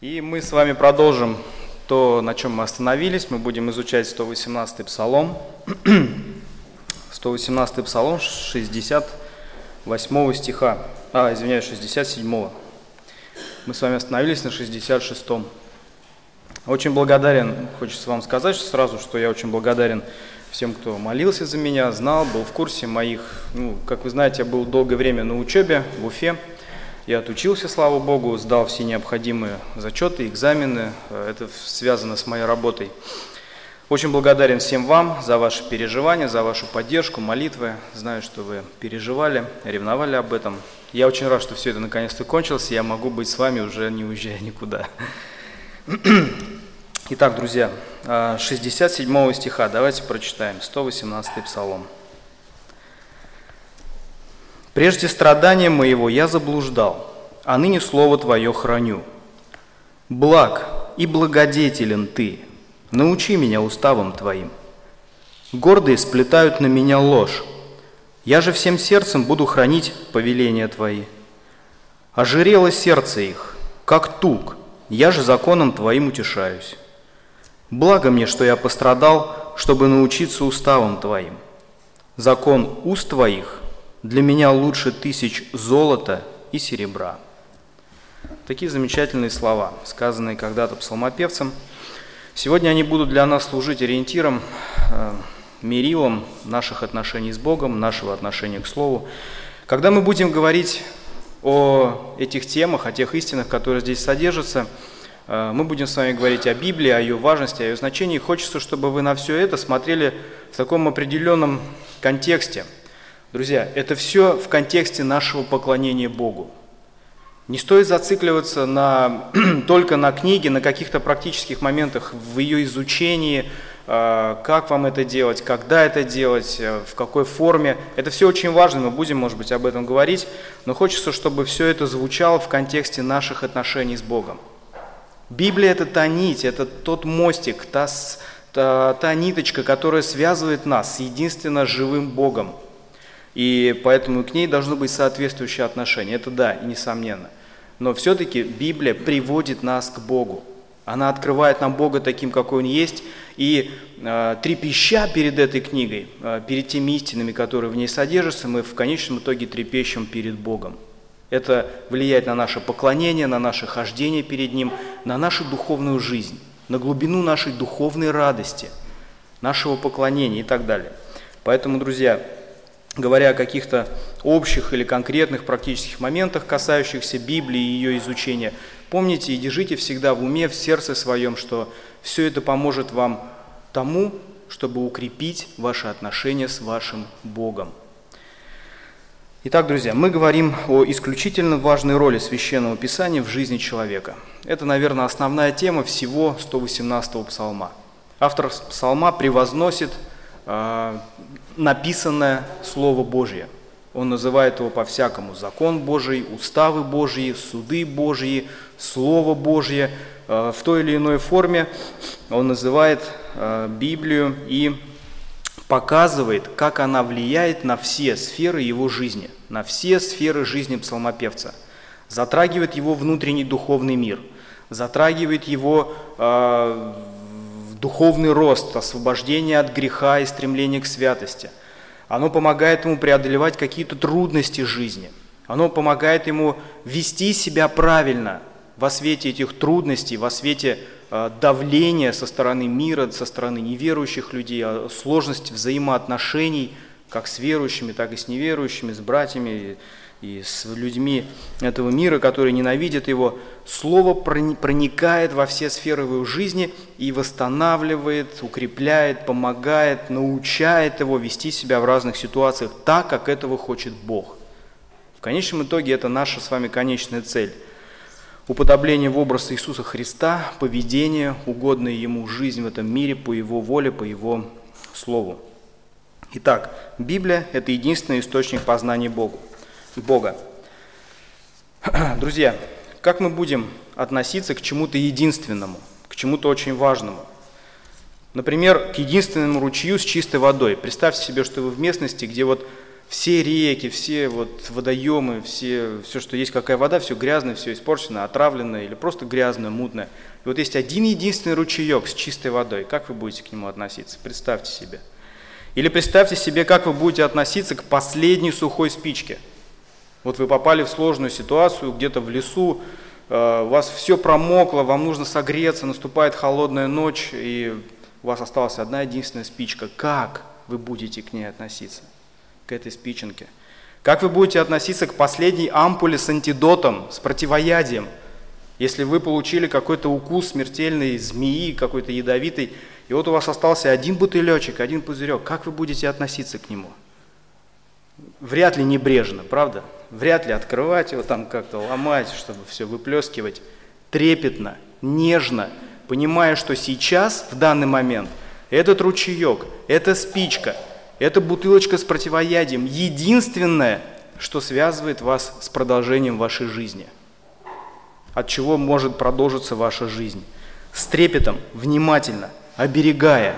И мы с вами продолжим то, на чем мы остановились. Мы будем изучать 118-й псалом. 118-й псалом 68 стиха. А, извиняюсь, 67-го. Мы с вами остановились на 66-м. Очень благодарен, хочется вам сказать сразу, что я очень благодарен всем, кто молился за меня, знал, был в курсе моих, ну, как вы знаете, я был долгое время на учебе в Уфе, я отучился, слава Богу, сдал все необходимые зачеты, экзамены. Это связано с моей работой. Очень благодарен всем вам за ваши переживания, за вашу поддержку, молитвы. Знаю, что вы переживали, ревновали об этом. Я очень рад, что все это наконец-то кончилось, я могу быть с вами уже не уезжая никуда. Итак, друзья, 67 стиха давайте прочитаем, 118 псалом. Прежде страдания моего я заблуждал, а ныне слово Твое храню. Благ и благодетелен Ты, научи меня уставам Твоим. Гордые сплетают на меня ложь, я же всем сердцем буду хранить повеления Твои. Ожирело сердце их, как тук, я же законом Твоим утешаюсь. Благо мне, что я пострадал, чтобы научиться уставам Твоим. Закон уст Твоих для меня лучше тысяч золота и серебра. Такие замечательные слова, сказанные когда-то псалмопевцем. Сегодня они будут для нас служить ориентиром, э, мерилом наших отношений с Богом, нашего отношения к Слову. Когда мы будем говорить о этих темах, о тех истинах, которые здесь содержатся, э, мы будем с вами говорить о Библии, о ее важности, о ее значении. Хочется, чтобы вы на все это смотрели в таком определенном контексте – Друзья, это все в контексте нашего поклонения Богу. Не стоит зацикливаться на, только на книге, на каких-то практических моментах в ее изучении, а, как вам это делать, когда это делать, э, в какой форме. Это все очень важно, мы будем, может быть, об этом говорить, но хочется, чтобы все это звучало в контексте наших отношений с Богом. Библия – это та нить, это тот мостик, та, та, та ниточка, которая связывает нас с единственно живым Богом – и поэтому к ней должно быть соответствующее отношение. Это да, несомненно. Но все-таки Библия приводит нас к Богу. Она открывает нам Бога таким, какой Он есть, и э, трепеща перед этой книгой, э, перед теми истинами, которые в ней содержатся, мы в конечном итоге трепещем перед Богом. Это влияет на наше поклонение, на наше хождение перед Ним, на нашу духовную жизнь, на глубину нашей духовной радости, нашего поклонения и так далее. Поэтому, друзья, говоря о каких-то общих или конкретных практических моментах, касающихся Библии и ее изучения, помните и держите всегда в уме, в сердце своем, что все это поможет вам тому, чтобы укрепить ваши отношения с вашим Богом. Итак, друзья, мы говорим о исключительно важной роли Священного Писания в жизни человека. Это, наверное, основная тема всего 118-го псалма. Автор псалма превозносит а, написанное Слово Божье. Он называет его по-всякому закон Божий, уставы Божьи, суды Божьи, Слово Божье. А, в той или иной форме он называет а, Библию и показывает, как она влияет на все сферы его жизни, на все сферы жизни псалмопевца. Затрагивает его внутренний духовный мир, затрагивает его духовный рост, освобождение от греха и стремление к святости. Оно помогает ему преодолевать какие-то трудности жизни. Оно помогает ему вести себя правильно во свете этих трудностей, во свете э, давления со стороны мира, со стороны неверующих людей, а сложность взаимоотношений как с верующими, так и с неверующими, с братьями и с людьми этого мира, которые ненавидят его, Слово проникает во все сферы его жизни и восстанавливает, укрепляет, помогает, научает его вести себя в разных ситуациях так, как этого хочет Бог. В конечном итоге это наша с вами конечная цель. Уподобление в образ Иисуса Христа, поведение, угодная Ему жизнь в этом мире по Его воле, по Его Слову. Итак, Библия – это единственный источник познания Богу. Бога. Друзья, как мы будем относиться к чему-то единственному, к чему-то очень важному? Например, к единственному ручью с чистой водой. Представьте себе, что вы в местности, где вот все реки, все вот водоемы, все, все, что есть, какая вода, все грязное, все испорчено, отравленное или просто грязное, мутное. И вот есть один единственный ручеек с чистой водой. Как вы будете к нему относиться? Представьте себе. Или представьте себе, как вы будете относиться к последней сухой спичке. Вот вы попали в сложную ситуацию, где-то в лесу, э, у вас все промокло, вам нужно согреться, наступает холодная ночь, и у вас осталась одна единственная спичка. Как вы будете к ней относиться? к этой спиченке? Как вы будете относиться к последней ампуле с антидотом, с противоядием? Если вы получили какой-то укус смертельной змеи, какой-то ядовитой, и вот у вас остался один бутылечек, один пузырек, как вы будете относиться к нему? Вряд ли небрежно, правда? Вряд ли открывать его там как-то, ломать, чтобы все выплескивать. Трепетно, нежно, понимая, что сейчас, в данный момент, этот ручеек, эта спичка – эта бутылочка с противоядием – единственное, что связывает вас с продолжением вашей жизни. От чего может продолжиться ваша жизнь. С трепетом, внимательно, оберегая.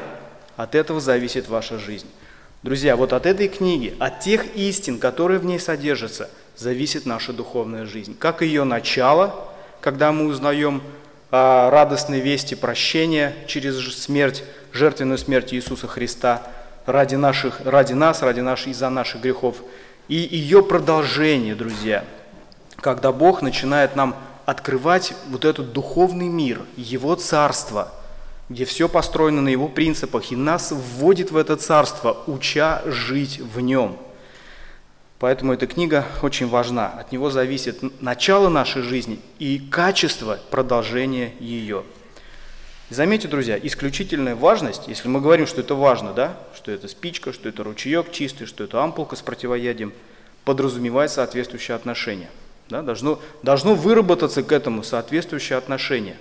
От этого зависит ваша жизнь. Друзья, вот от этой книги, от тех истин, которые в ней содержатся, зависит наша духовная жизнь. Как ее начало, когда мы узнаем о радостной вести прощения через смерть, жертвенную смерть Иисуса Христа – ради, наших, ради нас, ради наших, из-за наших грехов. И ее продолжение, друзья, когда Бог начинает нам открывать вот этот духовный мир, Его царство, где все построено на Его принципах, и нас вводит в это царство, уча жить в нем. Поэтому эта книга очень важна. От него зависит начало нашей жизни и качество продолжения ее. Заметьте, друзья, исключительная важность, если мы говорим, что это важно, да, что это спичка, что это ручеек чистый, что это ампулка с противоядием, подразумевает соответствующее отношение. Да, должно, должно выработаться к этому соответствующее отношение.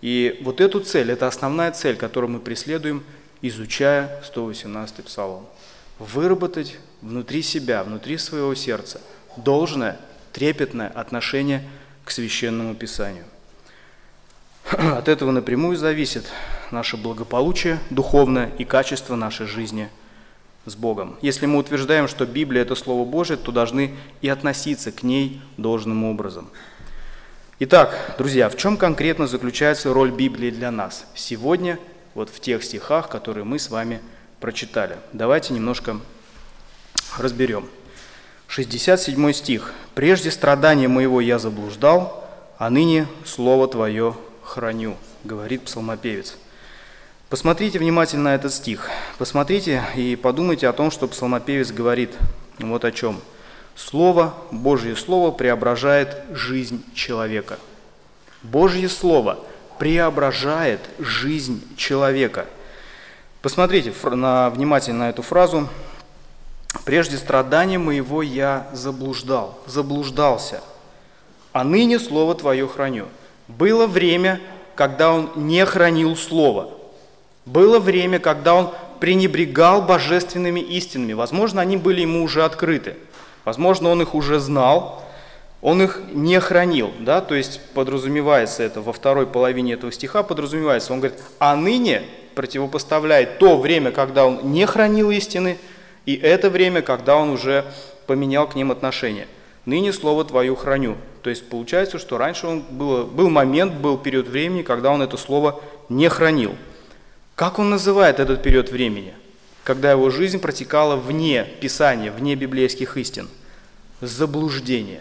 И вот эту цель, это основная цель, которую мы преследуем, изучая 118-й псалом. Выработать внутри себя, внутри своего сердца должное, трепетное отношение к священному писанию. От этого напрямую зависит наше благополучие духовное и качество нашей жизни с Богом. Если мы утверждаем, что Библия – это Слово Божие, то должны и относиться к ней должным образом. Итак, друзья, в чем конкретно заключается роль Библии для нас сегодня, вот в тех стихах, которые мы с вами прочитали? Давайте немножко разберем. 67 стих. «Прежде страдания моего я заблуждал, а ныне Слово Твое храню, говорит псалмопевец. Посмотрите внимательно этот стих. Посмотрите и подумайте о том, что псалмопевец говорит. Вот о чем. Слово, Божье Слово преображает жизнь человека. Божье Слово преображает жизнь человека. Посмотрите на, внимательно на эту фразу. «Прежде страдания моего я заблуждал, заблуждался, а ныне Слово Твое храню». Было время, когда он не хранил Слово. Было время, когда он пренебрегал божественными истинами. Возможно, они были ему уже открыты. Возможно, он их уже знал, он их не хранил. Да? То есть подразумевается это во второй половине этого стиха, подразумевается, он говорит, а ныне противопоставляет то время, когда он не хранил истины, и это время, когда он уже поменял к ним отношения. Ныне Слово Твое храню. То есть получается, что раньше он был, был момент, был период времени, когда он это слово не хранил. Как он называет этот период времени? Когда его жизнь протекала вне Писания, вне библейских истин. Заблуждение.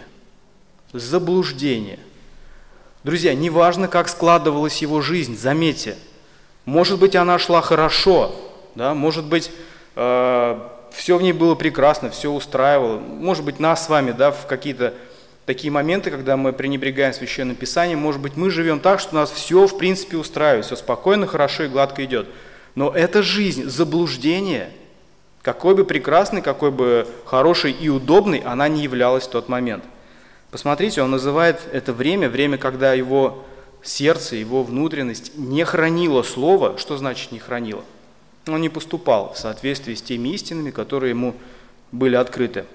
Заблуждение. Друзья, неважно, как складывалась его жизнь, заметьте, может быть, она шла хорошо, да, может быть, э, все в ней было прекрасно, все устраивало. Может быть, нас с вами, да, в какие-то такие моменты, когда мы пренебрегаем Священным Писанием, может быть, мы живем так, что нас все, в принципе, устраивает, все спокойно, хорошо и гладко идет. Но эта жизнь, заблуждение, какой бы прекрасной, какой бы хорошей и удобной она не являлась в тот момент. Посмотрите, он называет это время, время, когда его сердце, его внутренность не хранило слово. Что значит не хранило? Он не поступал в соответствии с теми истинами, которые ему были открыты.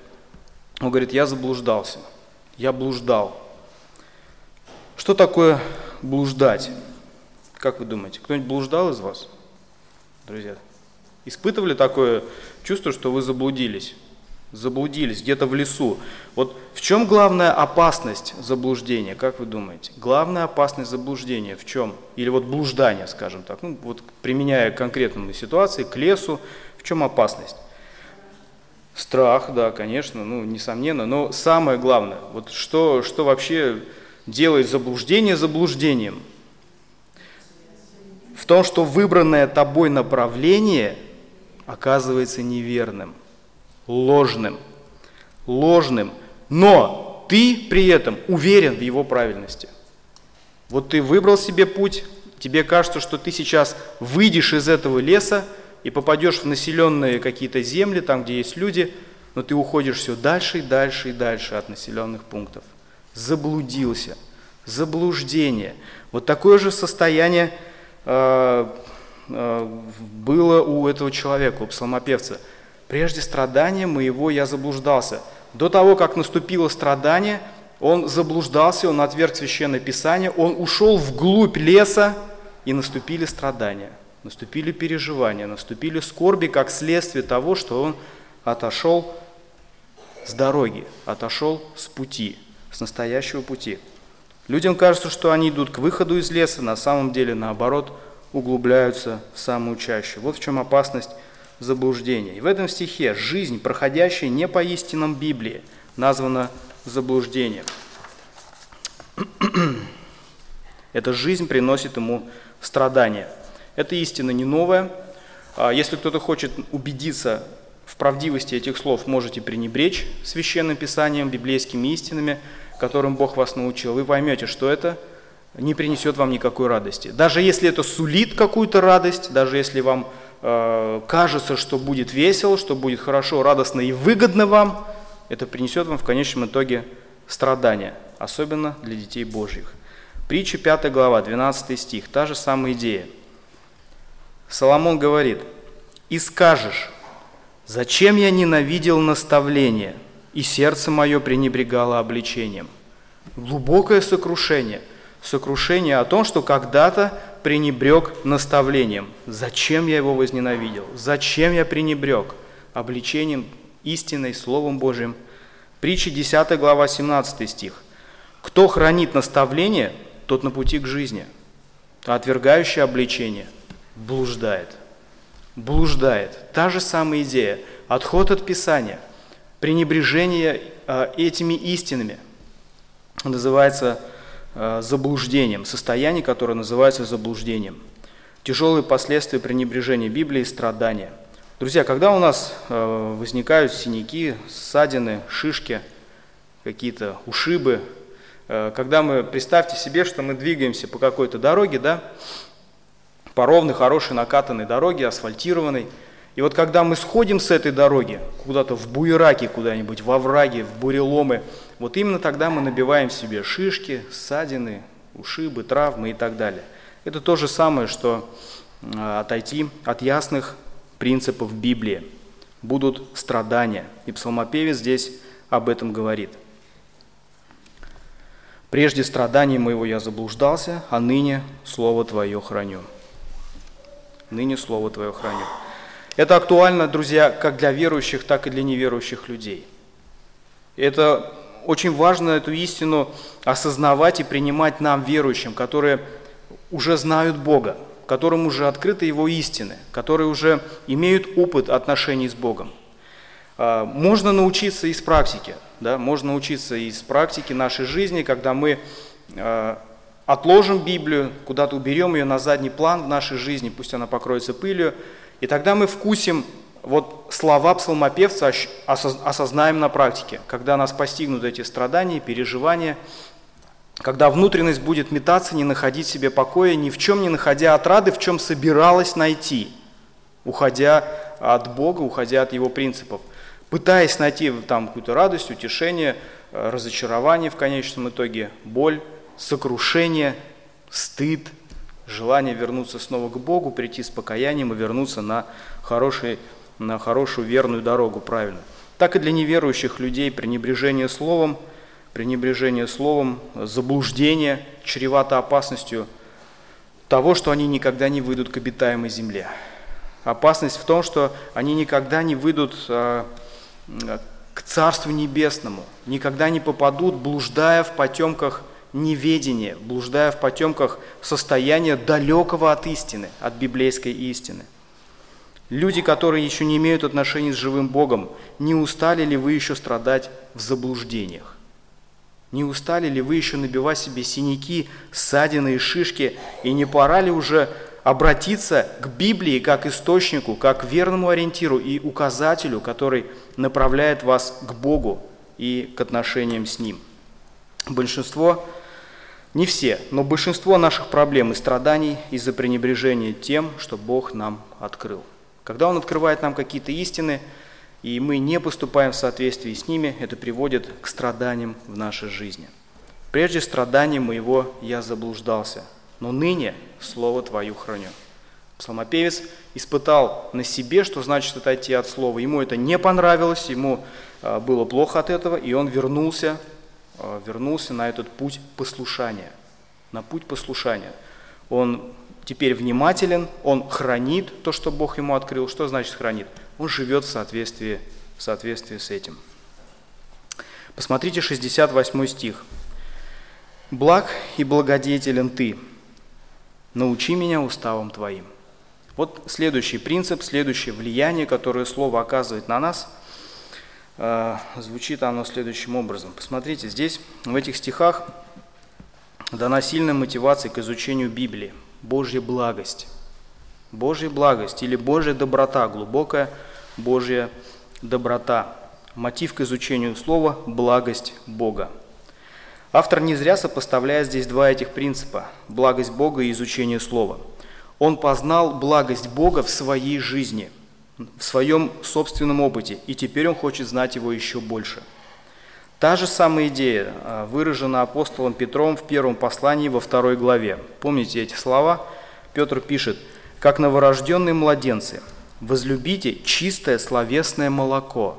Он говорит, я заблуждался я блуждал. Что такое блуждать? Как вы думаете, кто-нибудь блуждал из вас, друзья? Испытывали такое чувство, что вы заблудились? заблудились где-то в лесу. Вот в чем главная опасность заблуждения, как вы думаете? Главная опасность заблуждения в чем? Или вот блуждания, скажем так, ну вот применяя к конкретному ситуации, к лесу, в чем опасность? Страх, да, конечно, ну, несомненно, но самое главное, вот что, что вообще делает заблуждение заблуждением? Том, что выбранное тобой направление оказывается неверным ложным. Ложным. Но ты при этом уверен в его правильности. Вот ты выбрал себе путь, тебе кажется, что ты сейчас выйдешь из этого леса и попадешь в населенные какие-то земли, там, где есть люди, но ты уходишь все дальше и дальше и дальше от населенных пунктов. Заблудился. Заблуждение. Вот такое же состояние было у этого человека, у псалмопевца – Прежде страдания моего я заблуждался. До того, как наступило страдание, он заблуждался, он отверг Священное Писание, он ушел вглубь леса, и наступили страдания, наступили переживания, наступили скорби, как следствие того, что он отошел с дороги, отошел с пути, с настоящего пути. Людям кажется, что они идут к выходу из леса, на самом деле, наоборот, углубляются в самую чащу. Вот в чем опасность заблуждения. И в этом стихе жизнь, проходящая не по истинам Библии, названа заблуждением. Эта жизнь приносит ему страдания. Это истина не новая. А если кто-то хочет убедиться в правдивости этих слов, можете пренебречь священным писанием, библейскими истинами, которым Бог вас научил. Вы поймете, что это не принесет вам никакой радости. Даже если это сулит какую-то радость, даже если вам Э, кажется, что будет весело, что будет хорошо, радостно и выгодно вам, это принесет вам в конечном итоге страдания, особенно для детей Божьих. Притча 5 глава, 12 стих, та же самая идея. Соломон говорит, «И скажешь, зачем я ненавидел наставление, и сердце мое пренебрегало обличением?» Глубокое сокрушение, сокрушение о том, что когда-то пренебрег наставлением. Зачем я его возненавидел? Зачем я пренебрег обличением истиной, Словом Божьим? Притча 10 глава 17 стих. Кто хранит наставление, тот на пути к жизни, а отвергающий обличение блуждает. Блуждает. Та же самая идея. Отход от Писания, пренебрежение э, этими истинами называется Э, заблуждением, состояние, которое называется заблуждением. Тяжелые последствия пренебрежения Библии страдания. Друзья, когда у нас э, возникают синяки, ссадины, шишки, какие-то ушибы, когда мы, представьте себе, что мы двигаемся по какой-то дороге, да, по ровной, хорошей, накатанной дороге, асфальтированной, и вот когда мы сходим с этой дороги куда-то в буераки куда-нибудь, во враги, в буреломы, вот именно тогда мы набиваем себе шишки, ссадины, ушибы, травмы и так далее. Это то же самое, что а, отойти от ясных принципов Библии. Будут страдания. И псалмопевец здесь об этом говорит. «Прежде страданий моего я заблуждался, а ныне Слово Твое храню». Ныне Слово Твое храню. Это актуально, друзья, как для верующих, так и для неверующих людей. Это очень важно эту истину осознавать и принимать нам, верующим, которые уже знают Бога, которым уже открыты Его истины, которые уже имеют опыт отношений с Богом. А, можно научиться из практики, да, можно научиться из практики нашей жизни, когда мы а, отложим Библию, куда-то уберем ее на задний план в нашей жизни, пусть она покроется пылью, и тогда мы вкусим вот слова псалмопевца осознаем на практике, когда нас постигнут эти страдания, переживания, когда внутренность будет метаться, не находить себе покоя, ни в чем не находя отрады, в чем собиралась найти, уходя от Бога, уходя от Его принципов, пытаясь найти там какую-то радость, утешение, э, разочарование в конечном итоге, боль, сокрушение, стыд, желание вернуться снова к Богу, прийти с покаянием и вернуться на хороший на хорошую верную дорогу, правильно. Так и для неверующих людей пренебрежение словом, пренебрежение словом, заблуждение чревато опасностью того, что они никогда не выйдут к обитаемой земле. Опасность в том, что они никогда не выйдут а, к Царству Небесному, никогда не попадут, блуждая в потемках неведения, блуждая в потемках состояния далекого от истины, от библейской истины. Люди, которые еще не имеют отношений с живым Богом, не устали ли вы еще страдать в заблуждениях? Не устали ли вы еще набивать себе синяки, ссадины и шишки, и не пора ли уже обратиться к Библии как источнику, как верному ориентиру и указателю, который направляет вас к Богу и к отношениям с Ним? Большинство не все, но большинство наших проблем и страданий из-за пренебрежения тем, что Бог нам открыл. Когда Он открывает нам какие-то истины, и мы не поступаем в соответствии с ними, это приводит к страданиям в нашей жизни. Прежде страданий моего я заблуждался, но ныне Слово Твое храню. Псалмопевец испытал на себе, что значит отойти от Слова. Ему это не понравилось, ему а, было плохо от этого, и он вернулся вернулся на этот путь послушания, на путь послушания. Он теперь внимателен, он хранит то, что Бог ему открыл. Что значит хранит? Он живет в соответствии, в соответствии с этим. Посмотрите 68 стих. «Благ и благодетелен ты, научи меня уставом твоим». Вот следующий принцип, следующее влияние, которое Слово оказывает на нас – Э, звучит оно следующим образом. Посмотрите, здесь, в этих стихах, дана сильная мотивация к изучению Библии. Божья благость. Божья благость или Божья доброта, глубокая Божья доброта. Мотив к изучению слова – благость Бога. Автор не зря сопоставляет здесь два этих принципа – благость Бога и изучение слова. Он познал благость Бога в своей жизни – в своем собственном опыте, и теперь он хочет знать его еще больше. Та же самая идея а, выражена апостолом Петром в первом послании во второй главе. Помните эти слова? Петр пишет, «Как новорожденные младенцы, возлюбите чистое словесное молоко,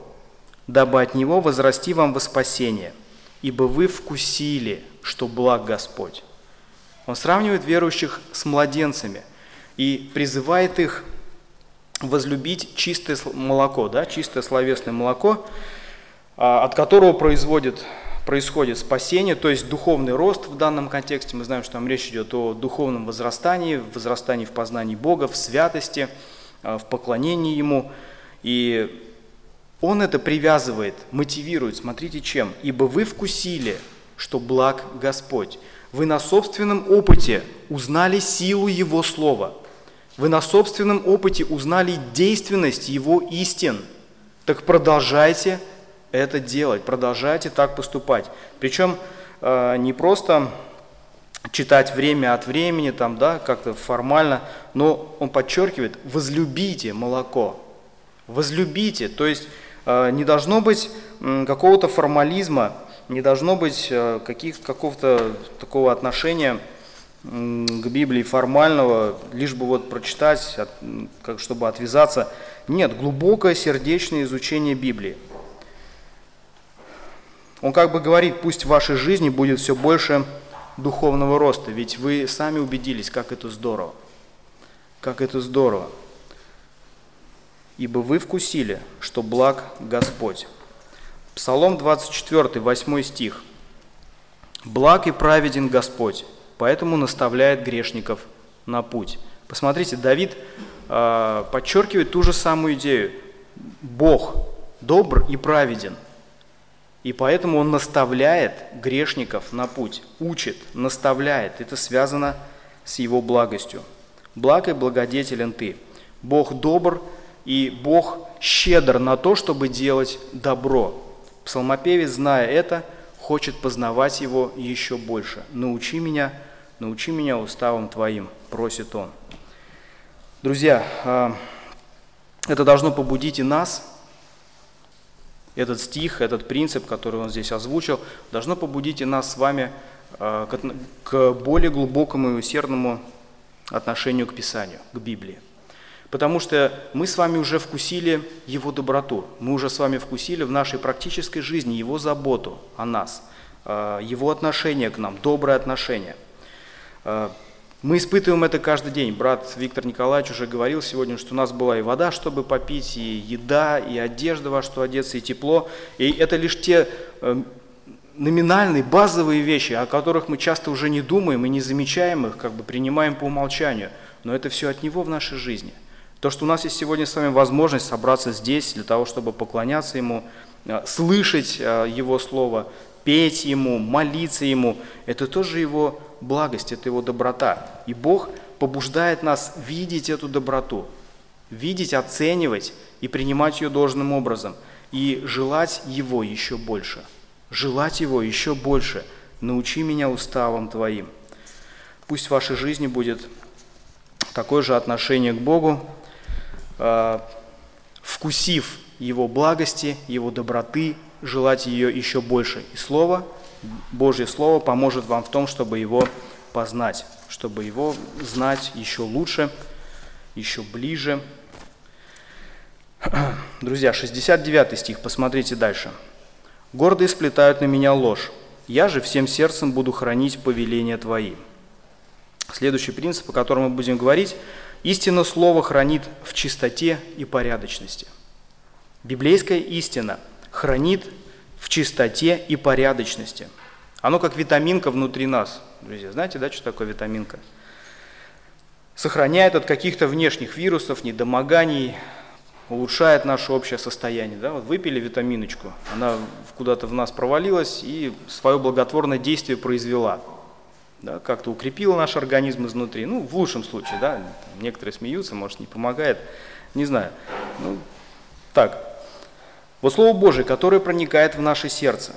дабы от него возрасти вам во спасение, ибо вы вкусили, что благ Господь». Он сравнивает верующих с младенцами и призывает их возлюбить чистое молоко, да, чистое словесное молоко, а, от которого производит, происходит спасение, то есть духовный рост в данном контексте. Мы знаем, что там речь идет о духовном возрастании, возрастании в познании Бога, в святости, а, в поклонении Ему. И он это привязывает, мотивирует, смотрите чем. «Ибо вы вкусили, что благ Господь». Вы на собственном опыте узнали силу Его Слова – вы на собственном опыте узнали действенность Его истин. Так продолжайте это делать, продолжайте так поступать. Причем э, не просто читать время от времени, там, да, как-то формально, но он подчеркивает, возлюбите молоко, возлюбите, то есть э, не должно быть э, какого-то формализма, не должно быть э, каких, какого-то такого отношения, к Библии формального, лишь бы вот прочитать, как, чтобы отвязаться. Нет, глубокое сердечное изучение Библии. Он как бы говорит, пусть в вашей жизни будет все больше духовного роста, ведь вы сами убедились, как это здорово. Как это здорово. Ибо вы вкусили, что благ Господь. Псалом 24, 8 стих. «Благ и праведен Господь, поэтому наставляет грешников на путь. Посмотрите, Давид э, подчеркивает ту же самую идею. Бог добр и праведен, и поэтому Он наставляет грешников на путь, учит, наставляет. Это связано с Его благостью. Благ и благодетелен Ты. Бог добр, и Бог щедр на то, чтобы делать добро. Псалмопевец, зная это, хочет познавать Его еще больше. «Научи меня научи меня уставам Твоим», просит он. Друзья, а, это должно побудить и нас, этот стих, этот принцип, который он здесь озвучил, должно побудить и нас с вами а, к более глубокому и усердному отношению к Писанию, к Библии. Потому что мы с вами уже вкусили Его доброту, мы уже с вами вкусили в нашей практической жизни Его заботу о нас, а, Его отношение к нам, доброе отношение – Мы испытываем это каждый день. Брат Виктор Николаевич уже говорил сегодня, что у нас была и вода, чтобы попить, и еда, и одежда, во что одеться, и тепло. И это лишь те э, номинальные, базовые вещи, о которых мы часто уже не думаем и не замечаем их, как бы принимаем по умолчанию. Но это все от Него в нашей жизни. То, что у нас есть сегодня с вами возможность собраться здесь для того, чтобы поклоняться Ему, э, слышать э, Его Слово, петь Ему, молиться Ему, это тоже Его благость, это Его доброта. И Бог побуждает нас видеть эту доброту, видеть, оценивать и принимать ее должным образом, и желать Его еще больше, желать Его еще больше. Научи меня уставам Твоим. Пусть в вашей жизни будет такое же отношение к Богу, а, вкусив Его благости, Его доброты, желать ее еще больше. И Слово, Божье Слово поможет вам в том, чтобы его познать, чтобы его знать еще лучше, еще ближе. Друзья, 69 стих, посмотрите дальше. «Гордые сплетают на меня ложь, я же всем сердцем буду хранить повеления Твои». Следующий принцип, о котором мы будем говорить, истина Слова хранит в чистоте и порядочности. Библейская истина – хранит в чистоте и порядочности. Оно как витаминка внутри нас. Друзья, знаете, да, что такое витаминка? Сохраняет от каких-то внешних вирусов, недомоганий, улучшает наше общее состояние. Да? Вот выпили витаминочку, она куда-то в нас провалилась и свое благотворное действие произвела. Да? Как-то укрепила наш организм изнутри. Ну, в лучшем случае, да, некоторые смеются, может, не помогает, не знаю. Ну, так, вот Слово Божие, которое проникает в наше сердце,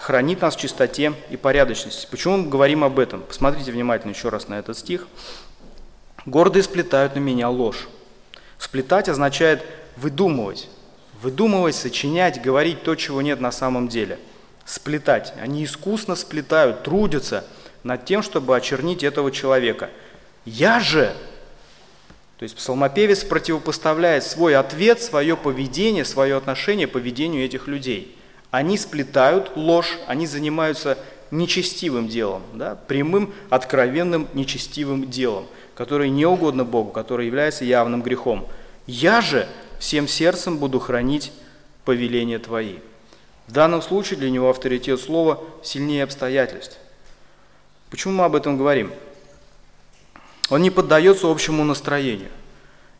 хранит нас в чистоте и порядочности. Почему мы говорим об этом? Посмотрите внимательно еще раз на этот стих. «Гордые сплетают на меня ложь». Сплетать означает выдумывать. Выдумывать, сочинять, говорить то, чего нет на самом деле. Сплетать. Они искусно сплетают, трудятся над тем, чтобы очернить этого человека. Я же то есть псалмопевец противопоставляет свой ответ, свое поведение, свое отношение поведению этих людей. Они сплетают ложь, они занимаются нечестивым делом, да, прямым, откровенным нечестивым делом, которое не угодно Богу, которое является явным грехом. «Я же всем сердцем буду хранить повеления Твои». В данном случае для него авторитет слова сильнее обстоятельств. Почему мы об этом говорим? Он не поддается общему настроению.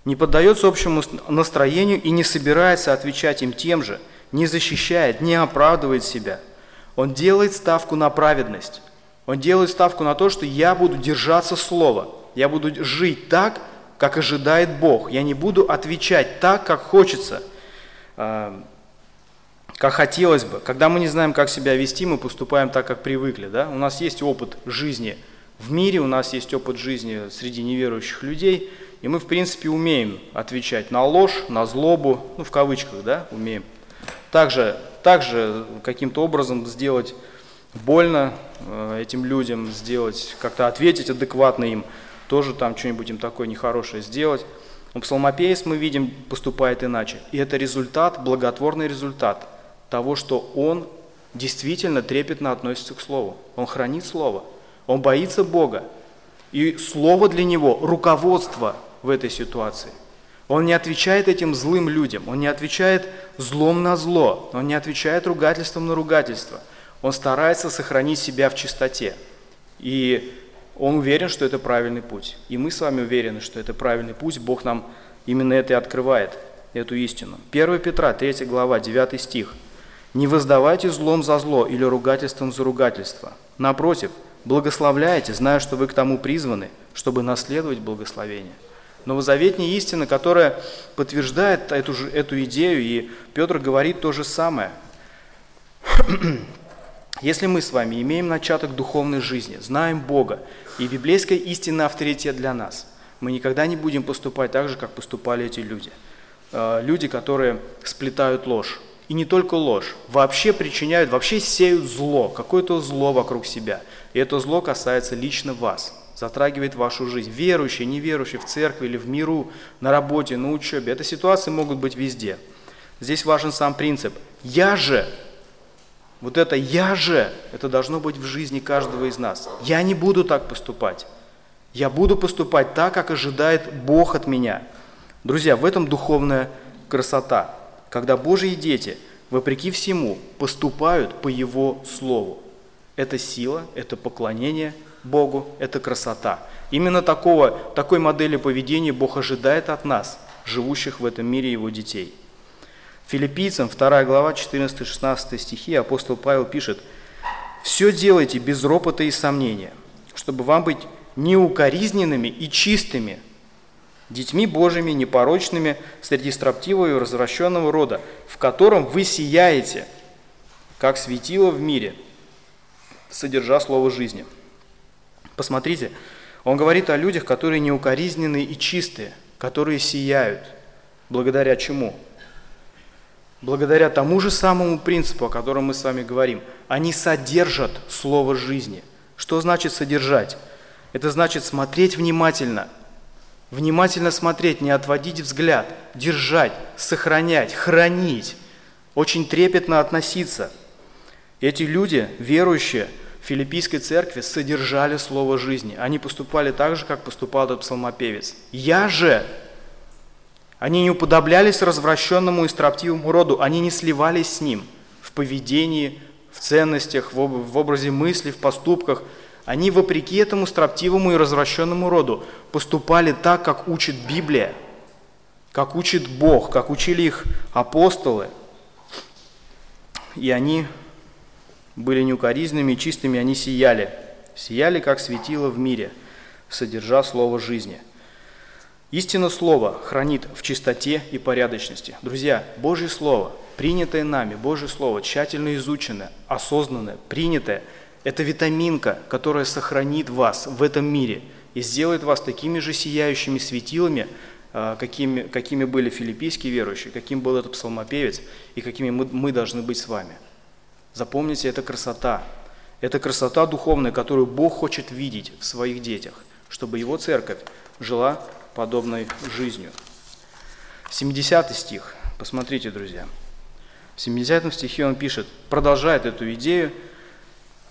Не поддается общему настроению и не собирается отвечать им тем же, не защищает, не оправдывает себя. Он делает ставку на праведность. Он делает ставку на то, что я буду держаться слова. Я буду жить так, как ожидает Бог. Я не буду отвечать так, как хочется, а, как хотелось бы. Когда мы не знаем, как себя вести, мы поступаем так, как привыкли. Да? У нас есть опыт жизни – в мире, у нас есть опыт жизни среди неверующих людей, и мы, в принципе, умеем отвечать на ложь, на злобу, ну, в кавычках, да, умеем. Также, также каким-то образом сделать больно э, этим людям, сделать, как-то ответить адекватно им, тоже там что-нибудь им такое нехорошее сделать. Но псалмопеец, мы видим, поступает иначе. И это результат, благотворный результат того, что он действительно трепетно относится к Слову. Он хранит Слово – он боится Бога. И слово для него – руководство в этой ситуации. Он не отвечает этим злым людям, он не отвечает злом на зло, он не отвечает ругательством на ругательство. Он старается сохранить себя в чистоте. И он уверен, что это правильный путь. И мы с вами уверены, что это правильный путь. Бог нам именно это и открывает, эту истину. 1 Петра, 3 глава, 9 стих. «Не воздавайте злом за зло или ругательством за ругательство. Напротив – благословляете, зная, что вы к тому призваны, чтобы наследовать благословение. Новозаветная истина, которая подтверждает эту, же, эту идею, и Петр говорит то же самое. Если мы с вами имеем начаток духовной жизни, знаем Бога, и библейская истина авторитет для нас, мы никогда не будем поступать так же, как поступали эти люди. Э, люди, которые сплетают ложь. И не только ложь, вообще причиняют, вообще сеют зло, какое-то зло вокруг себя. И это зло касается лично вас, затрагивает вашу жизнь. Верующие, неверующие, в церкви или в миру, на работе, на учебе. Это ситуации могут быть везде. Здесь важен сам принцип. Я же, вот это я же, это должно быть в жизни каждого из нас. Я не буду так поступать. Я буду поступать так, как ожидает Бог от меня. Друзья, в этом духовная красота, когда Божьи дети, вопреки всему, поступают по Его Слову. Это сила, это поклонение Богу, это красота. Именно такого, такой модели поведения Бог ожидает от нас, живущих в этом мире Его детей. Филиппийцам 2 глава 14-16 стихи апостол Павел пишет «Все делайте без ропота и сомнения, чтобы вам быть неукоризненными и чистыми, детьми Божьими, непорочными, среди строптивого и развращенного рода, в котором вы сияете, как светило в мире, содержа слово жизни». Посмотрите, он говорит о людях, которые неукоризненные и чистые, которые сияют. Благодаря чему? Благодаря тому же самому принципу, о котором мы с вами говорим. Они содержат слово жизни. Что значит содержать? Это значит смотреть внимательно. Внимательно смотреть, не отводить взгляд, держать, сохранять, хранить. Очень трепетно относиться. Эти люди, верующие, филиппийской церкви содержали слово жизни. Они поступали так же, как поступал этот псалмопевец. «Я же...» Они не уподоблялись развращенному и строптивому роду, они не сливались с ним в поведении, в ценностях, в образе мысли, в поступках. Они, вопреки этому строптивому и развращенному роду, поступали так, как учит Библия, как учит Бог, как учили их апостолы. И они были неукоризненными и чистыми, они сияли. Сияли, как светило в мире, содержа слово жизни. Истина Слова хранит в чистоте и порядочности. Друзья, Божье Слово, принятое нами, Божье Слово, тщательно изученное, осознанное, принятое, это витаминка, которая сохранит вас в этом мире и сделает вас такими же сияющими светилами, а, какими, какими были филиппийские верующие, каким был этот псалмопевец и какими мы, мы должны быть с вами. Запомните, это красота. Это красота духовная, которую Бог хочет видеть в своих детях, чтобы Его церковь жила подобной жизнью. 70 стих. Посмотрите, друзья. В 70 стихе он пишет, продолжает эту идею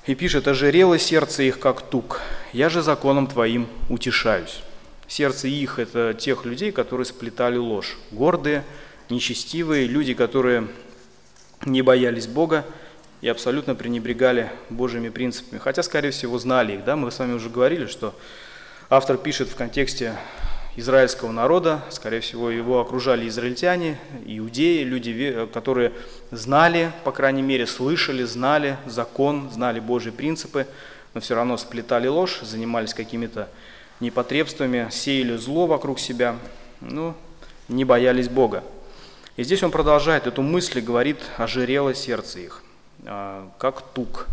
и пишет, «Ожирело сердце их, как тук, я же законом твоим утешаюсь». Сердце их – это тех людей, которые сплетали ложь. Гордые, нечестивые, люди, которые не боялись Бога, и абсолютно пренебрегали Божьими принципами. Хотя, скорее всего, знали их. Да? Мы с вами уже говорили, что автор пишет в контексте израильского народа, скорее всего, его окружали израильтяне, иудеи, люди, которые знали, по крайней мере, слышали, знали закон, знали Божьи принципы, но все равно сплетали ложь, занимались какими-то непотребствами, сеяли зло вокруг себя, ну, не боялись Бога. И здесь он продолжает эту мысль и говорит, ожирело сердце их. А, как тук.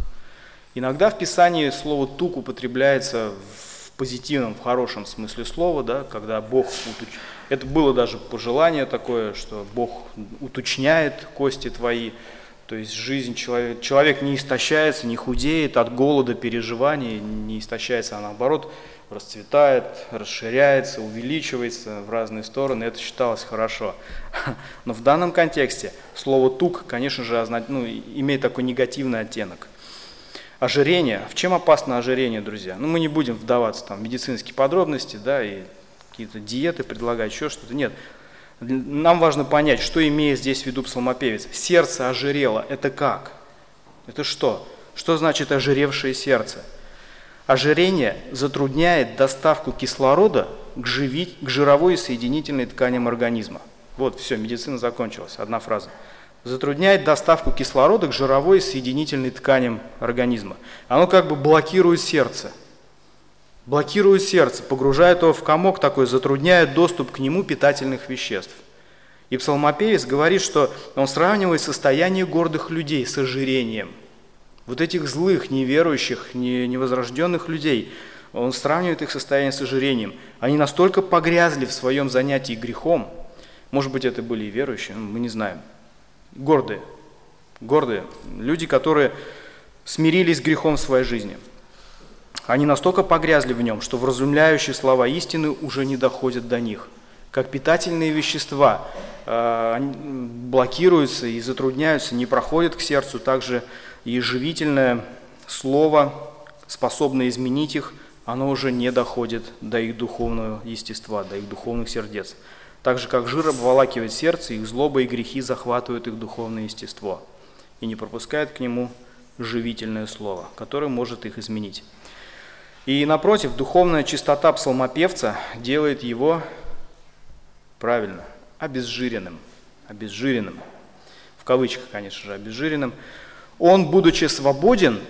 Иногда в Писании слово тук употребляется в позитивном, в хорошем смысле слова, да, когда Бог уточ... Это было даже пожелание такое, что Бог уточняет кости твои, то есть жизнь человека, человек не истощается, не худеет от голода, переживаний, не истощается, а наоборот расцветает, расширяется, увеличивается в разные стороны, это считалось хорошо. Но в данном контексте слово «тук», конечно же, ну, имеет такой негативный оттенок. Ожирение. В чем опасно ожирение, друзья? Ну, мы не будем вдаваться там, в медицинские подробности, да, и какие-то диеты предлагать, еще что-то. Нет. Нам важно понять, что имеет здесь в виду псалмопевец. Сердце ожирело. Это как? Это что? Что значит ожиревшее сердце? Ожирение затрудняет доставку кислорода к, живи, к жировой и соединительной тканям организма. Вот, все, медицина закончилась, одна фраза. Затрудняет доставку кислорода к жировой и соединительной тканям организма. Оно как бы блокирует сердце. Блокирует сердце, погружает его в комок такой, затрудняет доступ к нему питательных веществ. И псалмопевец говорит, что он сравнивает состояние гордых людей с ожирением – вот этих злых, неверующих, невозрожденных людей, он сравнивает их состояние с ожирением. Они настолько погрязли в своем занятии грехом, может быть, это были и верующие, мы не знаем, гордые, гордые, люди, которые смирились с грехом в своей жизни. Они настолько погрязли в нем, что вразумляющие слова истины уже не доходят до них. Как питательные вещества э, блокируются и затрудняются, не проходят к сердцу, также и живительное слово, способное изменить их, оно уже не доходит до их духовного естества, до их духовных сердец. Так же, как жир обволакивает сердце, их злоба и грехи захватывают их духовное естество и не пропускают к нему живительное слово, которое может их изменить. И напротив, духовная чистота псалмопевца делает его правильно, обезжиренным, обезжиренным, в кавычках, конечно же, обезжиренным. Он, будучи свободен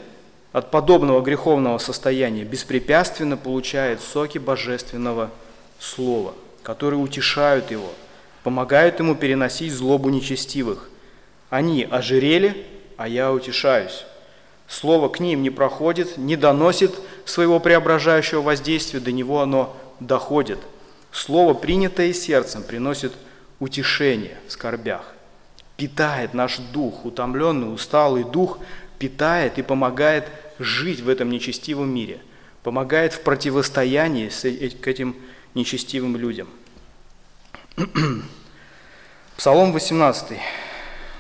от подобного греховного состояния, беспрепятственно получает соки божественного слова, которые утешают его, помогают ему переносить злобу нечестивых. Они ожирели, а я утешаюсь. Слово к ним не проходит, не доносит своего преображающего воздействия, до него оно доходит. Слово, принятое сердцем, приносит утешение в скорбях, питает наш дух, утомленный, усталый дух, питает и помогает жить в этом нечестивом мире, помогает в противостоянии к этим нечестивым людям. Псалом 18,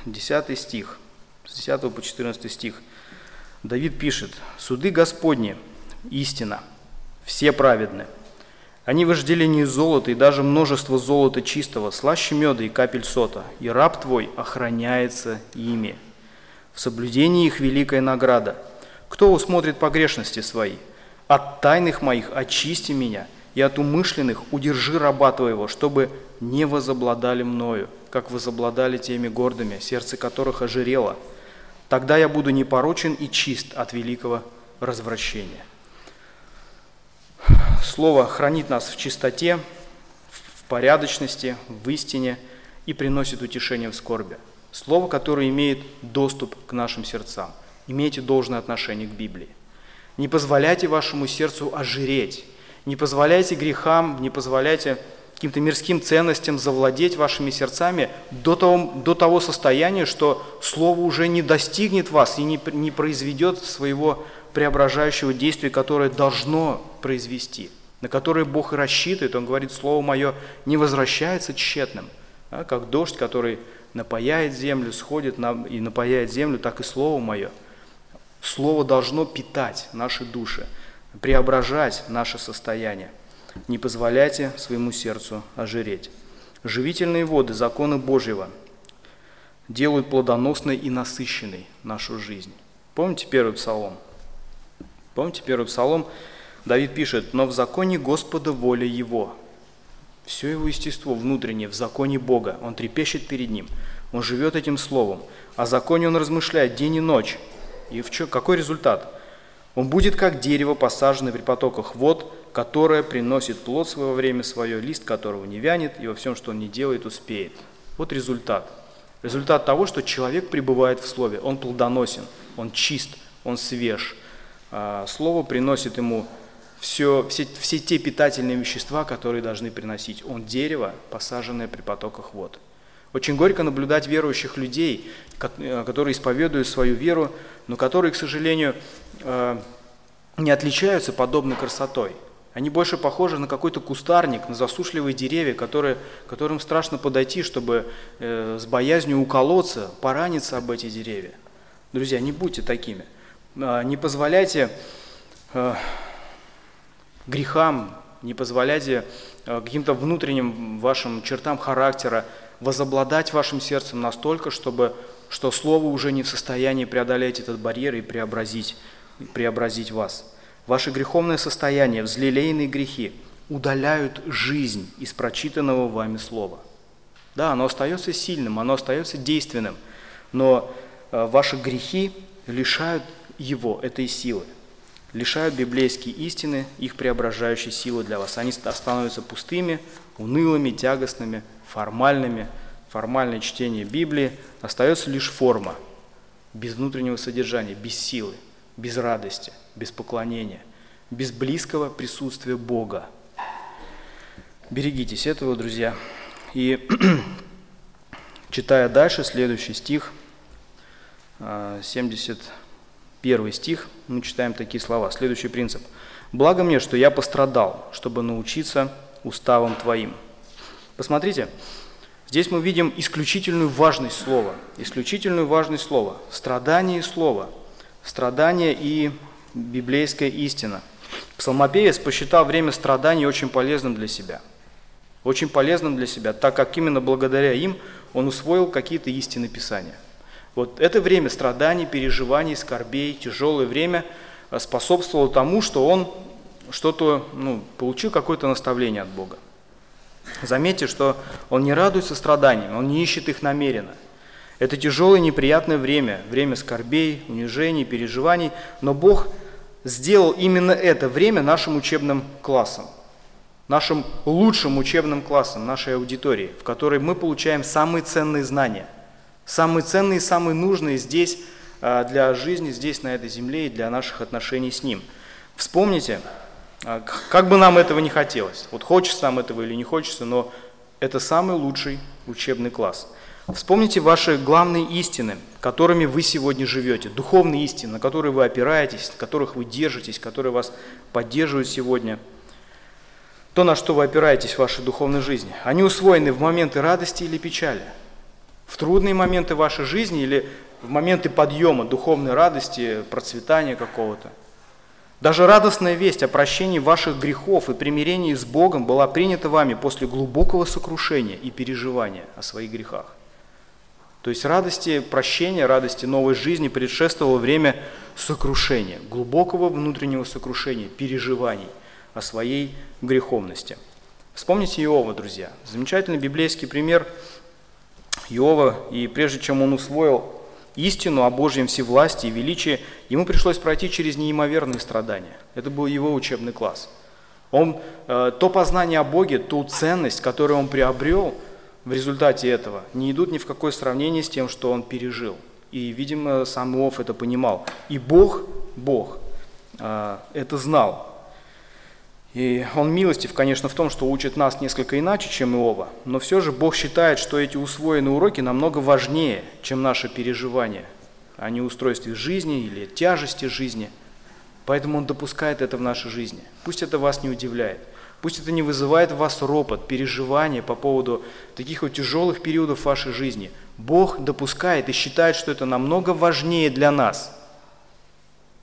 10 стих, с 10 по 14 стих – Давид пишет, «Суды Господни, истина, все праведны. Они вожделение золота и даже множество золота чистого, слаще меда и капель сота, и раб твой охраняется ими. В соблюдении их великая награда. Кто усмотрит погрешности свои? От тайных моих очисти меня, и от умышленных удержи раба твоего, чтобы не возобладали мною, как возобладали теми гордыми, сердце которых ожирело, Тогда я буду непорочен и чист от великого развращения. Слово хранит нас в чистоте, в порядочности, в истине и приносит утешение в скорби. Слово, которое имеет доступ к нашим сердцам. Имейте должное отношение к Библии. Не позволяйте вашему сердцу ожиреть. Не позволяйте грехам, не позволяйте каким-то мирским ценностям завладеть вашими сердцами до того, до того состояния, что Слово уже не достигнет вас и не, не произведет своего преображающего действия, которое должно произвести, на которое Бог и рассчитывает. Он говорит, Слово Мое не возвращается тщетным, а, как дождь, который напаяет землю, сходит на, и напаяет землю, так и Слово Мое. Слово должно питать наши души, преображать наше состояние. Не позволяйте своему сердцу ожиреть. Живительные воды закона Божьего делают плодоносной и насыщенной нашу жизнь. Помните первый псалом? Помните первый псалом? Давид пишет, «Но в законе Господа воля Его». Все его естество внутреннее в законе Бога. Он трепещет перед Ним. Он живет этим словом. О законе он размышляет день и ночь. И в чё, какой результат? Он будет как дерево, посаженное при потоках вод, которое приносит плод своего время свое, лист которого не вянет, и во всем, что он не делает, успеет. Вот результат. Результат того, что человек пребывает в Слове. Он плодоносен, он чист, он свеж. А, Слово приносит ему все, все, все те питательные вещества, которые должны приносить. Он дерево, посаженное при потоках вод. Очень горько наблюдать верующих людей, э, которые исповедуют свою веру, но которые, к сожалению, э, не отличаются подобной красотой. Они больше похожи на какой-то кустарник, на засушливые деревья, которые, которым страшно подойти, чтобы э, с боязнью уколоться, пораниться об эти деревья. Друзья, не будьте такими. Э, не позволяйте э, грехам, не позволяйте э, каким-то внутренним вашим чертам характера возобладать вашим сердцем настолько, чтобы, что Слово уже не в состоянии преодолеть этот барьер и преобразить, преобразить вас. Ваше греховное состояние, взлелеянные грехи удаляют жизнь из прочитанного вами слова. Да, оно остается сильным, оно остается действенным, но ваши грехи лишают его этой силы, лишают библейские истины их преображающей силы для вас. Они становятся пустыми, унылыми, тягостными, формальными. Формальное чтение Библии остается лишь форма, без внутреннего содержания, без силы без радости, без поклонения, без близкого присутствия Бога. Берегитесь этого, друзья. И читая дальше, следующий стих, 71 а, стих, мы читаем такие слова. Следующий принцип. «Благо мне, что я пострадал, чтобы научиться уставам Твоим». Посмотрите, здесь мы видим исключительную важность слова, исключительную важность слова, страдание слова – страдания и библейская истина. Псалмопевец посчитал время страданий очень полезным для себя. Очень полезным для себя, так как именно благодаря им он усвоил какие-то истины Писания. Вот это время страданий, переживаний, скорбей, тяжелое время способствовало тому, что он что-то, ну, получил какое-то наставление от Бога. Заметьте, что он не радуется страданиям, он не ищет их намеренно. Это тяжелое неприятное время, время скорбей, унижений, переживаний, но Бог сделал именно это время нашим учебным классом, нашим лучшим учебным классом, нашей аудитории, в которой мы получаем самые ценные знания, самые ценные самые нужные здесь а, для жизни, здесь, на этой земле и для наших отношений с Ним. Вспомните, а, как бы нам этого не хотелось, вот хочется нам этого или не хочется, но это самый лучший учебный класс. Вспомните ваши главные истины, которыми вы сегодня живете, духовные истины, на которые вы опираетесь, на которых вы держитесь, которые вас поддерживают сегодня. То, на что вы опираетесь в вашей духовной жизни, они усвоены в моменты радости или печали, в трудные моменты вашей жизни или в моменты подъема, духовной радости, процветания какого-то – даже радостная весть о прощении ваших грехов и примирении с Богом была принята вами после глубокого сокрушения и переживания о своих грехах. То есть радости прощения, радости новой жизни предшествовало время сокрушения, глубокого внутреннего сокрушения, переживаний о своей греховности. Вспомните Иова, друзья. Замечательный библейский пример Иова, и прежде чем он усвоил истину о Божьем всевластии и величии, ему пришлось пройти через неимоверные страдания. Это был его учебный класс. Он, э, то познание о Боге, ту ценность, которую он приобрел в результате этого, не идут ни в какое сравнение с тем, что он пережил. И, видимо, сам Иов это понимал. И Бог, Бог, э, это знал. И он милостив, конечно, в том, что учит нас несколько иначе, чем Иова, но все же Бог считает, что эти усвоенные уроки намного важнее, чем наше переживание о неустройстве жизни или тяжести жизни. Поэтому Он допускает это в нашей жизни. Пусть это вас не удивляет. Пусть это не вызывает в вас ропот, переживания по поводу таких вот тяжелых периодов вашей жизни. Бог допускает и считает, что это намного важнее для нас,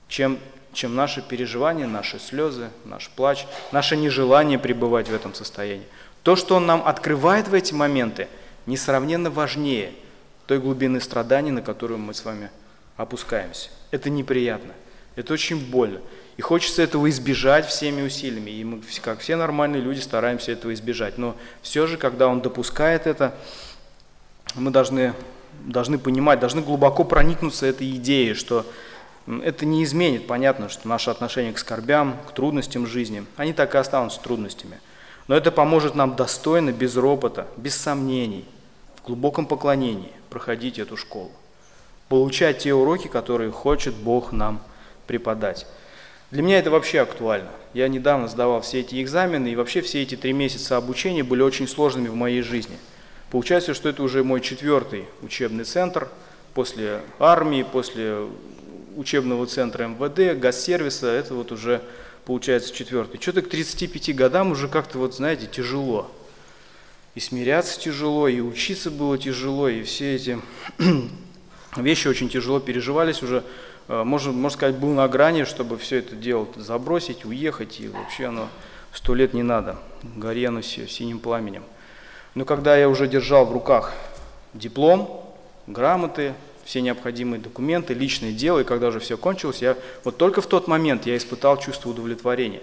чем чем наши переживания, наши слезы, наш плач, наше нежелание пребывать в этом состоянии. То, что Он нам открывает в эти моменты, несравненно важнее той глубины страданий, на которую мы с вами опускаемся. Это неприятно, это очень больно. И хочется этого избежать всеми усилиями. И мы, как все нормальные люди, стараемся этого избежать. Но все же, когда Он допускает это, мы должны, должны понимать, должны глубоко проникнуться этой идеей, что это не изменит, понятно, что наше отношение к скорбям, к трудностям жизни, они так и останутся трудностями. Но это поможет нам достойно, без ропота, без сомнений, в глубоком поклонении проходить эту школу. Получать те уроки, которые хочет Бог нам преподать. Для меня это вообще актуально. Я недавно сдавал все эти экзамены, и вообще все эти три месяца обучения были очень сложными в моей жизни. Получается, что это уже мой четвертый учебный центр после армии, после учебного центра МВД, газсервиса, это вот уже получается четвертый. Что-то к 35 годам уже как-то вот, знаете, тяжело. И смиряться тяжело, и учиться было тяжело, и все эти вещи очень тяжело переживались уже. Э, можно, можно сказать, был на грани, чтобы все это дело забросить, уехать, и вообще оно сто лет не надо, горе оно все синим пламенем. Но когда я уже держал в руках диплом, грамоты, все необходимые документы, личное дело, и когда уже все кончилось, я вот только в тот момент я испытал чувство удовлетворения.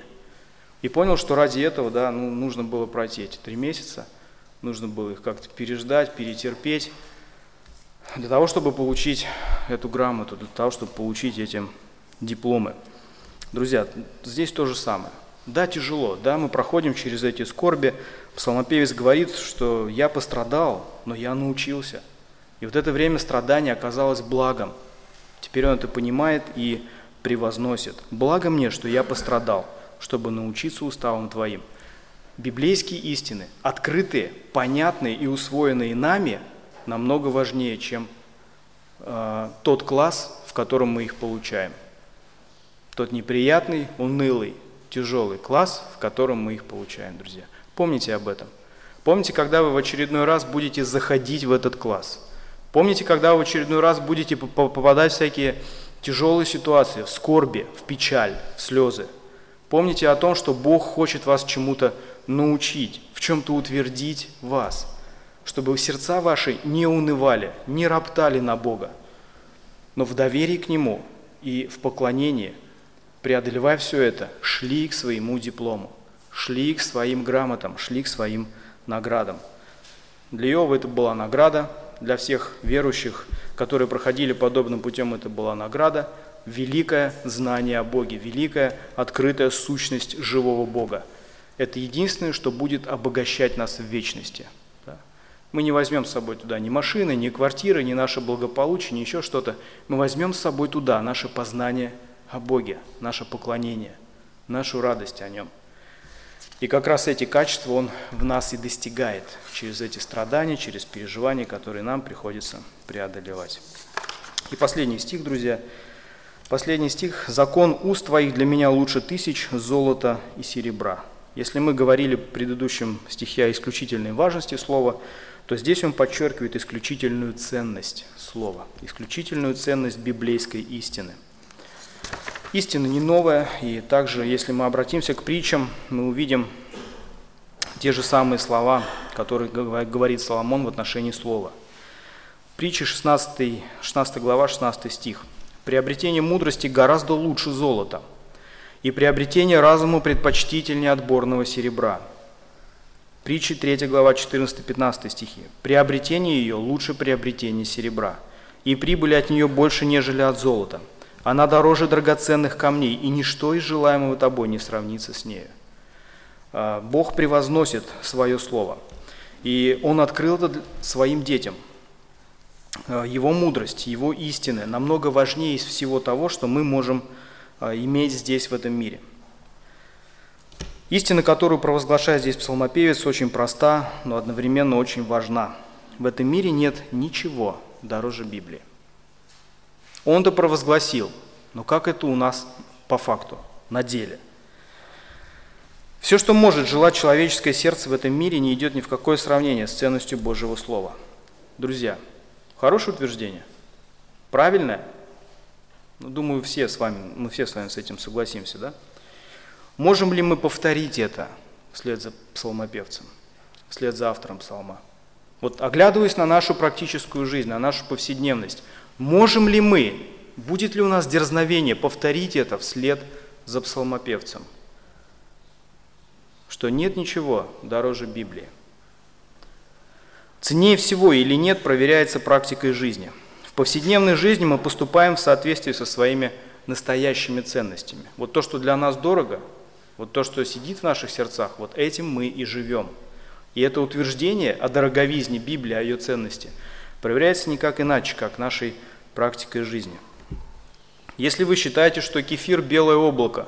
И понял, что ради этого, да, ну, нужно было пройти эти три месяца, нужно было их как-то переждать, перетерпеть, для того, чтобы получить эту грамоту, для того, чтобы получить эти дипломы. Друзья, здесь то же самое. Да, тяжело, да, мы проходим через эти скорби. Псалмопевец говорит, что я пострадал, но я научился – и вот это время страдания оказалось благом. Теперь он это понимает и превозносит. Благо мне, что я пострадал, чтобы научиться уставам Твоим. Библейские истины, открытые, понятные и усвоенные нами, намного важнее, чем э, тот класс, в котором мы их получаем. Тот неприятный, унылый, тяжелый класс, в котором мы их получаем, друзья. Помните об этом. Помните, когда вы в очередной раз будете заходить в этот класс – Помните, когда вы в очередной раз будете попадать в всякие тяжелые ситуации, в скорби, в печаль, в слезы. Помните о том, что Бог хочет вас чему-то научить, в чем-то утвердить вас, чтобы сердца ваши не унывали, не роптали на Бога, но в доверии к Нему и в поклонении, преодолевая все это, шли к своему диплому, шли к своим грамотам, шли к своим наградам. Для Иова это была награда, для всех верующих, которые проходили подобным путем, это была награда – великое знание о Боге, великая открытая сущность живого Бога. Это единственное, что будет обогащать нас в вечности. Мы не возьмем с собой туда ни машины, ни квартиры, ни наше благополучие, ни еще что-то. Мы возьмем с собой туда наше познание о Боге, наше поклонение, нашу радость о Нем. И как раз эти качества Он в нас и достигает через эти страдания, через переживания, которые нам приходится преодолевать. И последний стих, друзья, Последний стих. «Закон уст твоих для меня лучше тысяч золота и серебра». Если мы говорили в предыдущем стихе о исключительной важности слова, то здесь он подчеркивает исключительную ценность слова, исключительную ценность библейской истины. Истина не новая, и также, если мы обратимся к притчам, мы увидим те же самые слова, которые говорит Соломон в отношении слова. Притча 16, 16 глава, 16 стих – Приобретение мудрости гораздо лучше золота, и приобретение разума предпочтительнее отборного серебра. Притчи 3 глава 14-15 стихи. Приобретение ее лучше приобретения серебра, и прибыли от нее больше, нежели от золота. Она дороже драгоценных камней, и ничто из желаемого тобой не сравнится с нею. А, Бог превозносит свое слово, и Он открыл это своим детям – Э, его мудрость, его истины намного важнее из всего того, что мы можем э, иметь здесь, в этом мире. Истина, которую провозглашает здесь псалмопевец, очень проста, но одновременно очень важна. В этом мире нет ничего дороже Библии. Он-то провозгласил, но как это у нас по факту, на деле? Все, что может желать человеческое сердце в этом мире, не идет ни в какое сравнение с ценностью Божьего Слова. Друзья, Хорошее утверждение? Правильное? Ну, думаю, все с вами, мы все с вами с этим согласимся, да? Можем ли мы повторить это вслед за псалмопевцем, вслед за автором псалма? Вот оглядываясь на нашу практическую жизнь, на нашу повседневность, можем ли мы, будет ли у нас дерзновение повторить это вслед за псалмопевцем? Что нет ничего дороже Библии. Ценнее всего или нет проверяется практикой жизни. В повседневной жизни мы поступаем в соответствии со своими настоящими ценностями. Вот то, что для нас дорого, вот то, что сидит в наших сердцах, вот этим мы и живем. И это утверждение о дороговизне Библии, о ее ценности, проверяется никак иначе, как нашей практикой жизни. Если вы считаете, что кефир – белое облако,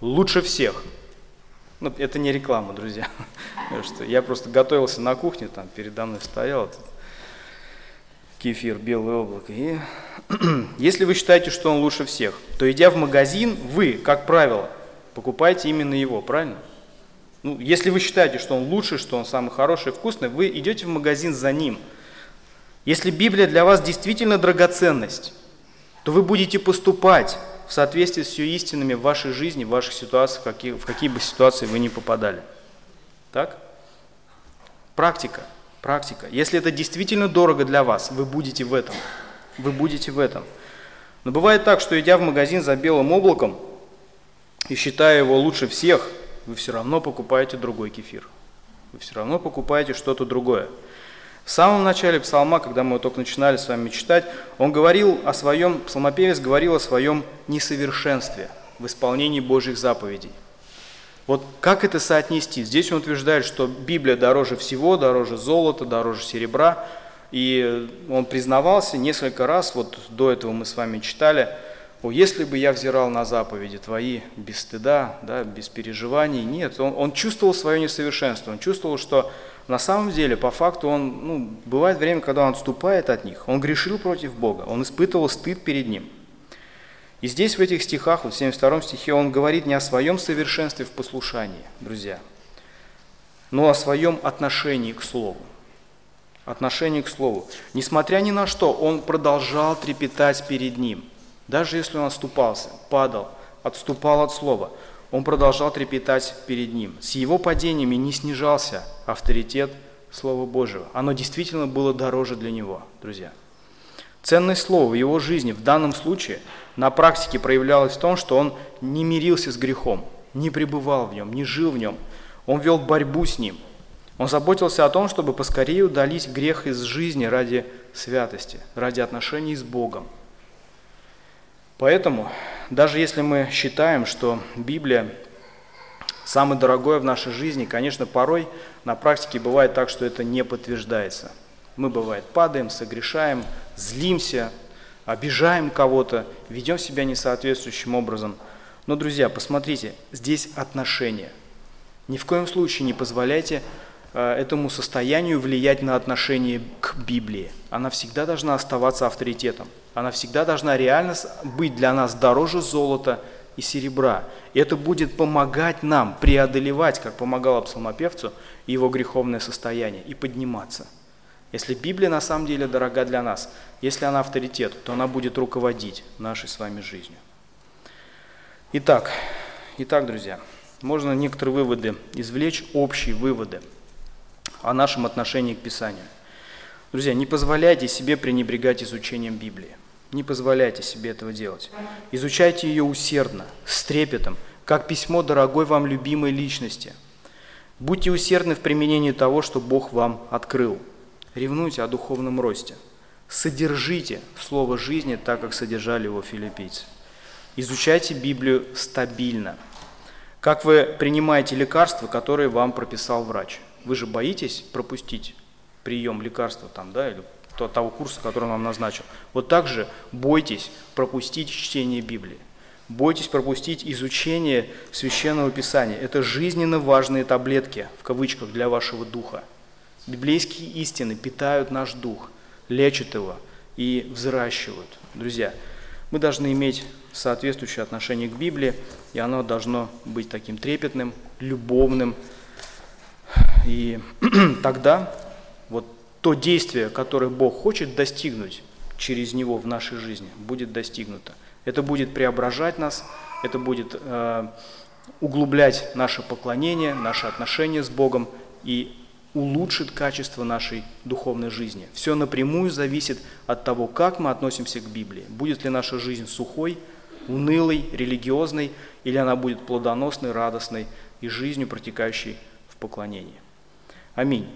лучше всех – ну, это не реклама, друзья. что я просто готовился на кухне, там передо мной стоял этот кефир, белое облако. И если вы считаете, что он лучше всех, то идя в магазин, вы, как правило, покупаете именно его, правильно? Ну, если вы считаете, что он лучше, что он самый хороший, вкусный, вы идете в магазин за ним. Если Библия для вас действительно драгоценность, то вы будете поступать в соответствии с ее истинами в вашей жизни, в ваших ситуациях, в какие, в какие бы ситуации вы ни попадали. Так? Практика, практика. Если это действительно дорого для вас, вы будете в этом. Вы будете в этом. Но бывает так, что идя в магазин за белым облаком и считая его лучше всех, вы все равно покупаете другой кефир. Вы все равно покупаете что-то другое. В самом начале псалма, когда мы только начинали с вами читать, он говорил о своем, псалмопевец говорил о своем несовершенстве в исполнении Божьих заповедей. Вот как это соотнести? Здесь он утверждает, что Библия дороже всего, дороже золота, дороже серебра. И он признавался несколько раз, вот до этого мы с вами читали, о, если бы я взирал на заповеди твои без стыда, да, без переживаний. Нет, он, он чувствовал свое несовершенство, он чувствовал, что на самом деле, по факту, он, ну, бывает время, когда он отступает от них, он грешил против Бога, он испытывал стыд перед Ним. И здесь, в этих стихах, вот в 72 стихе, он говорит не о своем совершенстве в послушании, друзья, но о своем отношении к Слову. Отношении к Слову. Несмотря ни на что, он продолжал трепетать перед Ним. Даже если он отступался, падал, отступал от Слова, он продолжал трепетать перед ним. С его падениями не снижался авторитет Слова Божьего. Оно действительно было дороже для него, друзья. Ценное слово в его жизни в данном случае на практике проявлялось в том, что он не мирился с грехом, не пребывал в нем, не жил в нем. Он вел борьбу с ним. Он заботился о том, чтобы поскорее удалить грех из жизни ради святости, ради отношений с Богом. Поэтому, даже если мы считаем, что Библия самое дорогое в нашей жизни, конечно, порой на практике бывает так, что это не подтверждается – мы, бывает, падаем, согрешаем, злимся, обижаем кого-то, ведем себя несоответствующим образом. Но, друзья, посмотрите, здесь отношения. Ни в коем случае не позволяйте э, этому состоянию влиять на отношение к Библии. Она всегда должна оставаться авторитетом. Она всегда должна реально быть для нас дороже золота и серебра. И это будет помогать нам преодолевать, как помогало псалмопевцу, его греховное состояние и подниматься. Если Библия на самом деле дорога для нас, если она авторитет, то она будет руководить нашей с вами жизнью. Итак, итак, друзья, можно некоторые выводы извлечь, общие выводы о нашем отношении к Писанию. Друзья, не позволяйте себе пренебрегать изучением Библии. Не позволяйте себе этого делать. Изучайте ее усердно, с трепетом, как письмо дорогой вам любимой личности. Будьте усердны в применении того, что Бог вам открыл – ревнуйте о духовном росте. Содержите слово жизни так, как содержали его филиппийцы. Изучайте Библию стабильно. Как вы принимаете лекарства, которые вам прописал врач? Вы же боитесь пропустить прием лекарства там, да, или того курса, который он вам назначил. Вот так же бойтесь пропустить чтение Библии. Бойтесь пропустить изучение Священного Писания. Это жизненно важные таблетки, в кавычках, для вашего духа. Библейские истины питают наш дух, лечат его и взращивают. Друзья, мы должны иметь соответствующее отношение к Библии, и оно должно быть таким трепетным, любовным. И тогда то действие, которое Бог хочет достигнуть через него в нашей жизни, будет достигнуто. Это будет преображать нас, это будет э, углублять наше поклонение, наши отношения с Богом и улучшит качество нашей духовной жизни. Все напрямую зависит от того, как мы относимся к Библии. Будет ли наша жизнь сухой, унылой, религиозной, или она будет плодоносной, радостной и жизнью, протекающей в поклонении. Аминь.